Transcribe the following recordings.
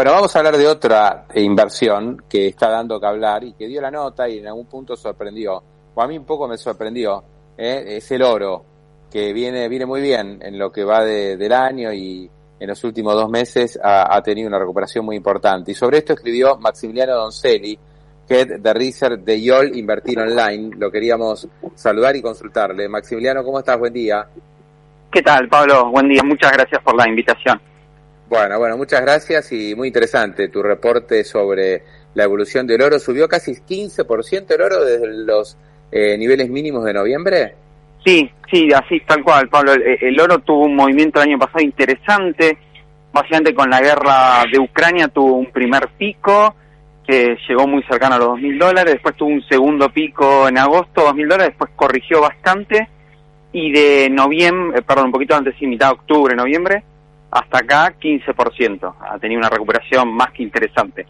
Bueno, vamos a hablar de otra inversión que está dando que hablar y que dio la nota y en algún punto sorprendió, o a mí un poco me sorprendió, ¿eh? es el oro, que viene, viene muy bien en lo que va del año y en los últimos dos meses ha, tenido una recuperación muy importante. Y sobre esto escribió Maximiliano Doncelli, Head de Research de YOL Invertir Online. Lo queríamos saludar y consultarle. Maximiliano, ¿cómo estás? Buen día. ¿Qué tal, Pablo? Buen día. Muchas gracias por la invitación. Bueno, bueno, muchas gracias y muy interesante tu reporte sobre la evolución del oro. ¿Subió casi 15% el oro desde los eh, niveles mínimos de noviembre? Sí, sí, así tal cual, Pablo. El, oro tuvo un movimiento el año pasado interesante. Básicamente con la guerra de Ucrania tuvo un primer pico que llegó muy cercano a los 2.000 dólares. Después tuvo un segundo pico en agosto, 2.000 dólares. Después corrigió bastante. Y de noviembre, eh, perdón, un poquito antes, sí, mitad de octubre, noviembre, hasta acá 15%. Ha tenido una recuperación más que interesante.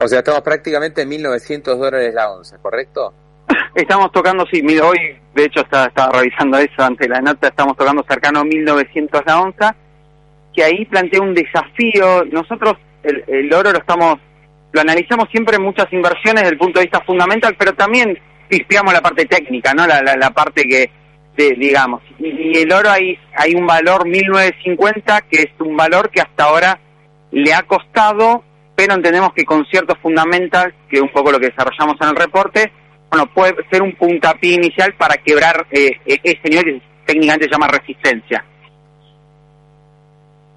O sea, estamos prácticamente en 1.900 dólares la onza, ¿correcto? Estamos tocando, sí, hoy de hecho estaba, estaba revisando eso ante la nota, estamos tocando cercano a 1.900 la onza, que ahí plantea un desafío. Nosotros el, el oro lo estamos, lo analizamos siempre en muchas inversiones desde el punto de vista fundamental, pero también pispeamos la parte técnica, ¿no? La, la, parte que, digamos, y, el oro hay, hay un valor 1950 que es un valor que hasta ahora le ha costado, pero entendemos que con ciertos fundamentals, que es un poco lo que desarrollamos en el reporte, bueno, puede ser un puntapié inicial para quebrar eh, e-, ese nivel que técnicamente se llama resistencia.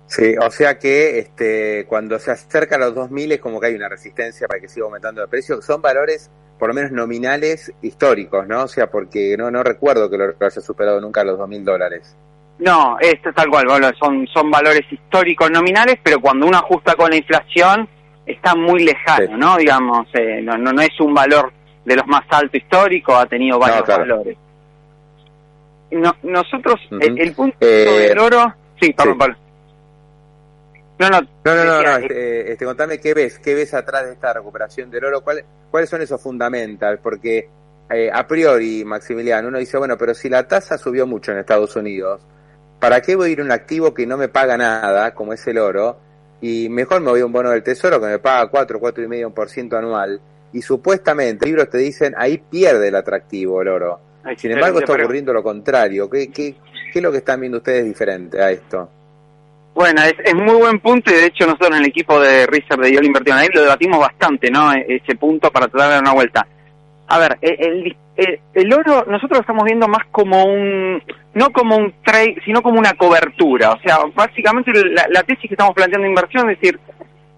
Sí, o sea que este, cuando se acerca a los 2000 es como que hay una resistencia para que siga aumentando el precio. Son valores, por lo menos nominales, históricos, ¿no? O sea, porque no, no recuerdo que lo haya superado nunca los 2000 dólares. No, esto es tal cual, son, son valores históricos nominales, pero cuando uno ajusta con la inflación está muy lejano, ¿no? Digamos, eh, no, no, no es un valor de los más altos históricos, ha tenido varios valores. nosotros, el, punto eh, del oro... Sí, perdón, Pablo. No, no, no, no, no, este, este, contame qué ves, qué ves atrás de esta recuperación del oro, ¿Cuál, cuáles son esos fundamentals, porque eh, a priori, Maximiliano, uno dice, bueno, pero si la tasa subió mucho en Estados Unidos, ¿para qué voy a ir a un activo que no me paga nada, como es el oro, y mejor me voy a un bono del tesoro que me paga 4, 4,5% anual, y supuestamente libros te dicen ahí pierde el atractivo el oro. Sin embargo, está ocurriendo lo contrario. ¿Qué, qué, ¿Qué es lo que están viendo ustedes diferente a esto? Bueno, es, es, muy buen punto y de hecho nosotros en el equipo de Research de Yol Invertido ahí lo debatimos bastante, ¿no? E, ese punto para tratar de dar una vuelta. A ver, e, el, el, oro nosotros lo estamos viendo más como un, no como un trade, sino como una cobertura. O sea, básicamente la, la tesis que estamos planteando de inversión es decir,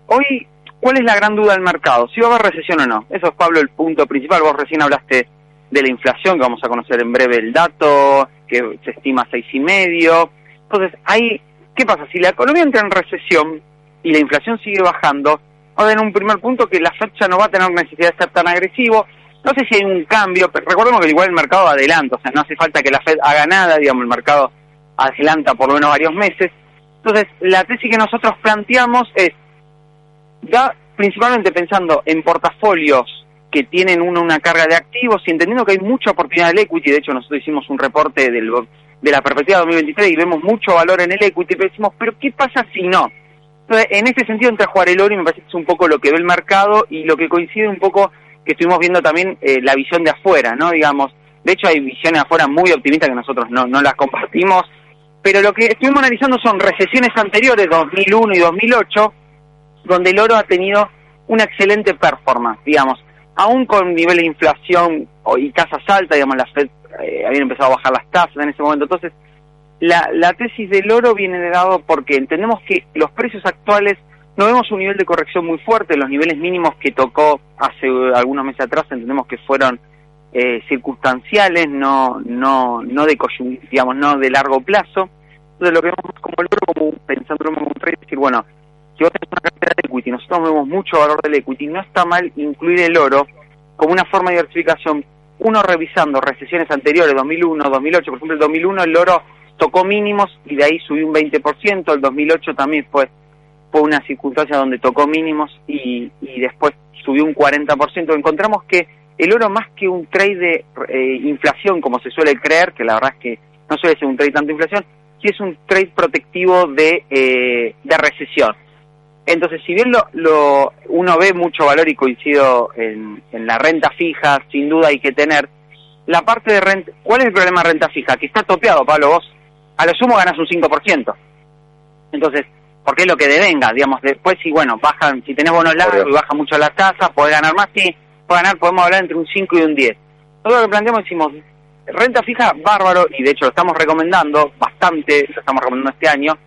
hoy ¿Cuál es la gran duda del mercado? Si va a haber recesión o no. Eso es, Pablo, el punto principal. Vos recién hablaste de la inflación, que vamos a conocer en breve el dato, que se estima seis y medio. Entonces, ahí, ¿qué pasa? Si la economía entra en recesión y la inflación sigue bajando, va a un primer punto que la fecha no va a tener necesidad de ser tan agresivo. No sé si hay un cambio, pero recordemos que igual el mercado adelanta, o sea, no hace falta que la Fed haga nada, digamos, el mercado adelanta por lo menos varios meses. Entonces, la tesis que nosotros planteamos es ya principalmente pensando en portafolios que tienen uno una carga de activos y entendiendo que hay mucha oportunidad del equity, de hecho nosotros hicimos un reporte del, de la perspectiva 2023 y vemos mucho valor en el equity, pero decimos, pero ¿qué pasa si no? Entonces, en ese sentido entra a jugar el oro y me parece que es un poco lo que ve el mercado y lo que coincide un poco que estuvimos viendo también eh, la visión de afuera, ¿no? Digamos, de hecho hay visiones afuera muy optimistas que nosotros no, no las compartimos, pero lo que estuvimos analizando son recesiones anteriores, 2001 y 2008, donde el oro ha tenido una excelente performance, digamos, aún con nivel de inflación y tasas altas, digamos, la Fed eh, había empezado a bajar las tasas en ese momento. Entonces, la, la tesis del oro viene de dado porque entendemos que los precios actuales no vemos un nivel de corrección muy fuerte, los niveles mínimos que tocó hace algunos meses atrás entendemos que fueron eh, circunstanciales, no, no, no de digamos, no de largo plazo. Entonces lo que vemos como el oro, como pensando como un trade, decir, bueno, si vos tenés una cartera de equity, nosotros vemos mucho valor del equity, no está mal incluir el oro como una forma de diversificación. Uno revisando recesiones anteriores, 2001, 2008, por ejemplo, el 2001 el oro tocó mínimos y de ahí subió un 20%, el 2008 también fue, fue una circunstancia donde tocó mínimos y, y después subió un 40%. Encontramos que el oro más que un trade de eh, inflación, como se suele creer, que la verdad es que no suele ser un trade tanto inflación, sí es un trade protectivo de, eh, de recesión. Entonces, si bien lo, lo uno ve mucho valor y coincido en, en la renta fija, sin duda hay que tener la parte de renta. ¿Cuál es el problema de renta fija? Que está topeado, Pablo, vos a lo sumo ganas un 5%. Entonces, porque es lo que devenga, digamos, después si, bueno, bajan, si tenés bonos largos y baja mucho la tasa, podés ganar más, sí, podés ganar, podemos hablar entre un 5 y un 10. Nosotros lo que planteamos decimos, renta fija, bárbaro, y de hecho lo estamos recomendando bastante, lo estamos recomendando este año,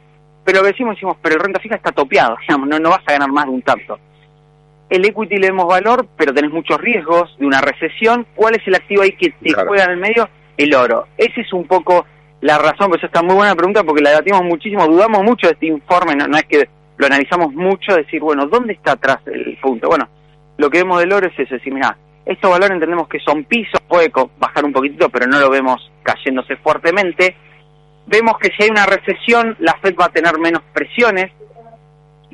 pero lo que decimos, decimos, pero el renta fija está topeado, digamos, no, no vas a ganar más de un tanto. El equity le demos valor, pero tenés muchos riesgos de una recesión. ¿Cuál es el activo ahí que te juega en el medio? El oro. Ese es un poco la razón, pues esta muy buena pregunta porque la debatimos muchísimo, dudamos mucho de este informe, no, es que lo analizamos mucho, decir, bueno, ¿dónde está atrás el punto? Bueno, lo que vemos del oro es eso, decir, mira, estos valores entendemos que son pisos, puede bajar un poquitito, pero no lo vemos cayéndose fuertemente. Vemos que si hay una recesión, la Fed va a tener menos presiones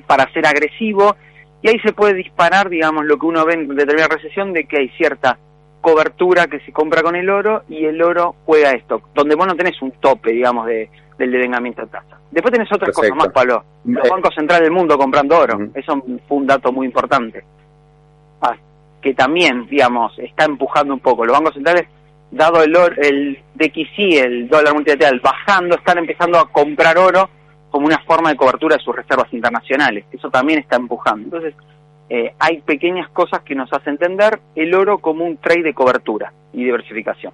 para ser agresivo y ahí se puede disparar, digamos, lo que uno ve en determinada recesión de que hay cierta cobertura que se compra con el oro y el oro juega esto, donde vos no tenés un tope, digamos, de, del devengamiento de tasa. Después tenés otras cosas más, Pablo. Los eh. bancos centrales del mundo comprando oro, eso fue un dato muy importante. Ah, que también, digamos, está empujando un poco. Los bancos centrales, dado el, oro, el DXY, el dólar multilateral, bajando, están empezando a comprar oro como una forma de cobertura de sus reservas internacionales. Eso también está empujando. Entonces, eh, hay pequeñas cosas que nos hacen entender el oro como un trade de cobertura y diversificación.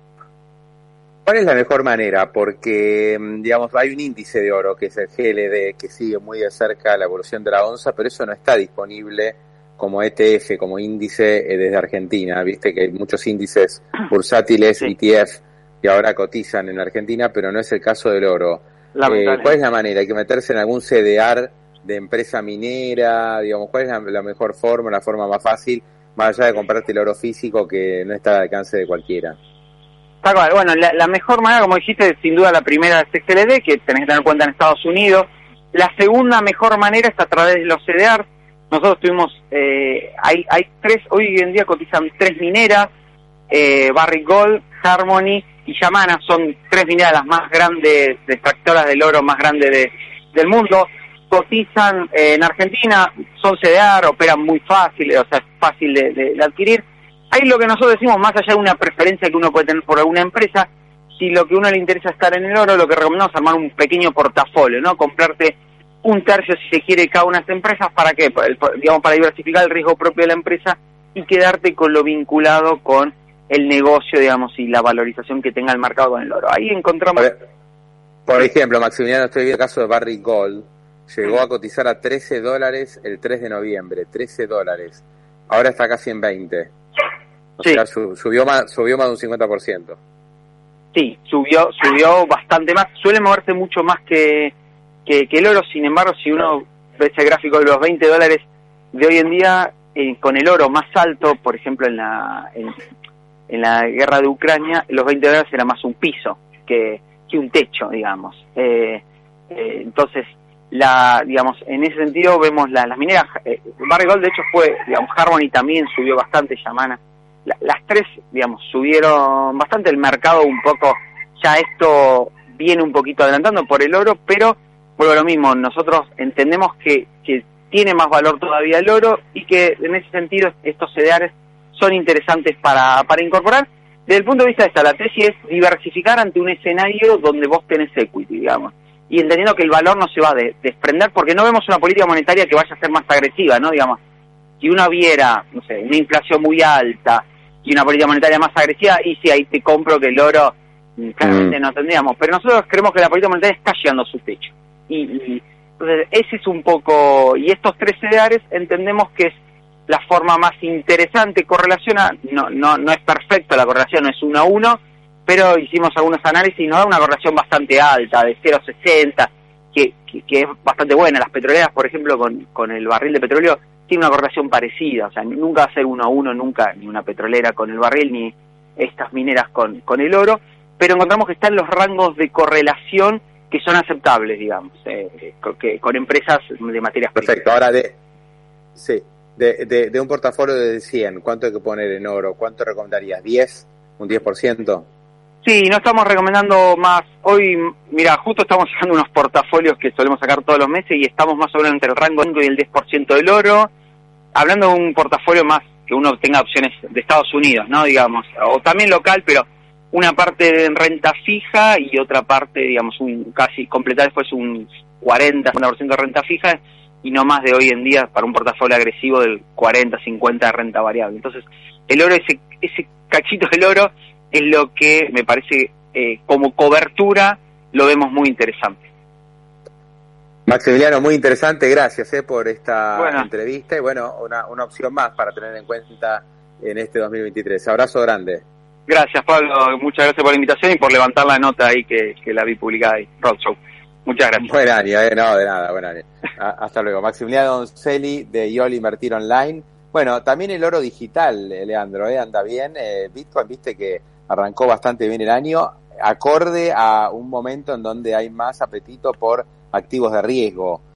¿Cuál es la mejor manera? Porque, mm, digamos, hay un índice de oro que es el GLD, que sigue muy de cerca la evolución de la onza, pero eso no está disponible como ETF, como índice eh, desde Argentina. Viste que hay muchos índices bursátiles, ETF, que ahora cotizan en Argentina, pero no es el caso del oro. Eh, ¿Cuál es la manera? ¿Hay que meterse en algún CDR de empresa minera? Digamos, ¿cuál es la, mejor forma, la forma más fácil, más allá de comprarte el oro físico que no está al alcance de cualquiera? Bueno, la, mejor manera, como dijiste, sin duda la primera es XLD, que tenés que tener en cuenta en Estados Unidos. La segunda mejor manera es a través de los CDR. Nosotros tuvimos, eh, hay, hay tres, hoy en día cotizan tres mineras, eh, Barrick Gold, Harmony y Yamana son tres mineras las más grandes, extractoras del oro más grande de, del mundo. Cotizan eh, en Argentina, son CDR, operan muy fácil, o sea, es fácil de, adquirir. Ahí lo que nosotros decimos, más allá de una preferencia que uno puede tener por alguna empresa, si lo que uno le interesa estar en el oro, lo que recomendamos es armar un pequeño portafolio, ¿no? Comprarte un tercio, si se quiere, cada una de estas empresas, ¿para qué? Digamos, para diversificar el riesgo propio de la empresa y quedarte con lo vinculado con el negocio, digamos, y la valorización que tenga el mercado con el oro. Ahí encontramos... Por, ejemplo, Maximiliano, estoy viendo el caso de Barry Gold. Llegó a cotizar a 13 dólares el 3 de noviembre, 13 dólares. Ahora está casi en 20. O sea, subió, más, subió más de un 50%. Sí, subió, subió bastante más. Suele moverse mucho más que, que, el oro. Sin embargo, si uno ve ese gráfico de los 20 dólares de hoy en día, eh, con el oro más alto, por ejemplo, en la, en la guerra de Ucrania, los 20 dólares era más un piso que, que un techo, digamos. Eh, eh, entonces, la, digamos, en ese sentido vemos las mineras, eh, Barry Gold de hecho fue, digamos, Harmony también subió bastante, Yamana, las tres, digamos, subieron bastante el mercado un poco, ya esto viene un poquito adelantando por el oro, pero vuelvo a lo mismo, nosotros entendemos que, que tiene más valor todavía el oro y que en ese sentido estos CDRs son interesantes para, para incorporar. Desde el punto de vista de esta, la tesis es diversificar ante un escenario donde vos tenés equity, digamos, y entendiendo que el valor no se va a desprender porque no vemos una política monetaria que vaya a ser más agresiva, ¿no? Digamos, si uno viera, no sé, una inflación muy alta y una política monetaria más agresiva, y si ahí te compro que el oro mm, claramente mm. no tendríamos, pero nosotros creemos que la política monetaria está llegando a su techo. Y, entonces ese es un poco, y estos tres CDRs entendemos que es la forma más interesante, correlaciona, no, no, no es perfecta la correlación, no es uno a uno, pero hicimos algunos análisis y nos da una correlación bastante alta, de 0,60, que, que, es bastante buena. Las petroleras, por ejemplo, con, con el barril de petróleo, tiene una correlación parecida, o sea, nunca va a ser uno a uno, nunca, ni una petrolera con el barril, ni estas mineras con, con el oro, pero encontramos que están los rangos de correlación que son aceptables, digamos, eh, que, con empresas de materias Perfecto, ahora de... Sí, de, de, un portafolio de 100, ¿cuánto hay que poner en oro? ¿Cuánto recomendarías? ¿10? ¿Un 10%? Sí, no estamos recomendando más. Hoy, mira, justo estamos sacando unos portafolios que solemos sacar todos los meses y estamos más o menos entre el rango y el 10% del oro. Hablando de un portafolio más que uno tenga opciones de Estados Unidos, ¿no? Digamos, o también local, pero una parte en renta fija y otra parte, digamos, un casi completar después un 40, 50% de renta fija y no más de hoy en día para un portafolio agresivo del 40, 50 de renta variable. Entonces, el oro, ese, ese cachito del oro es lo que me parece eh, como cobertura lo vemos muy interesante. Maximiliano, muy interesante, gracias eh, por esta entrevista y bueno, una, una opción más para tener en cuenta en este 2023. Abrazo grande. Gracias, Pablo. Muchas gracias por la invitación y por levantar la nota ahí que, la vi publicada ahí, Roadshow. Muchas gracias. Buen año, eh, no, de nada, buen año. hasta luego. Maximiliano Doncelli de YOL Invertir Online. Bueno, también el oro digital, eh, Leandro, eh, anda bien. Eh, Bitcoin, viste que arrancó bastante bien el año, acorde a un momento en donde hay más apetito por activos de riesgo.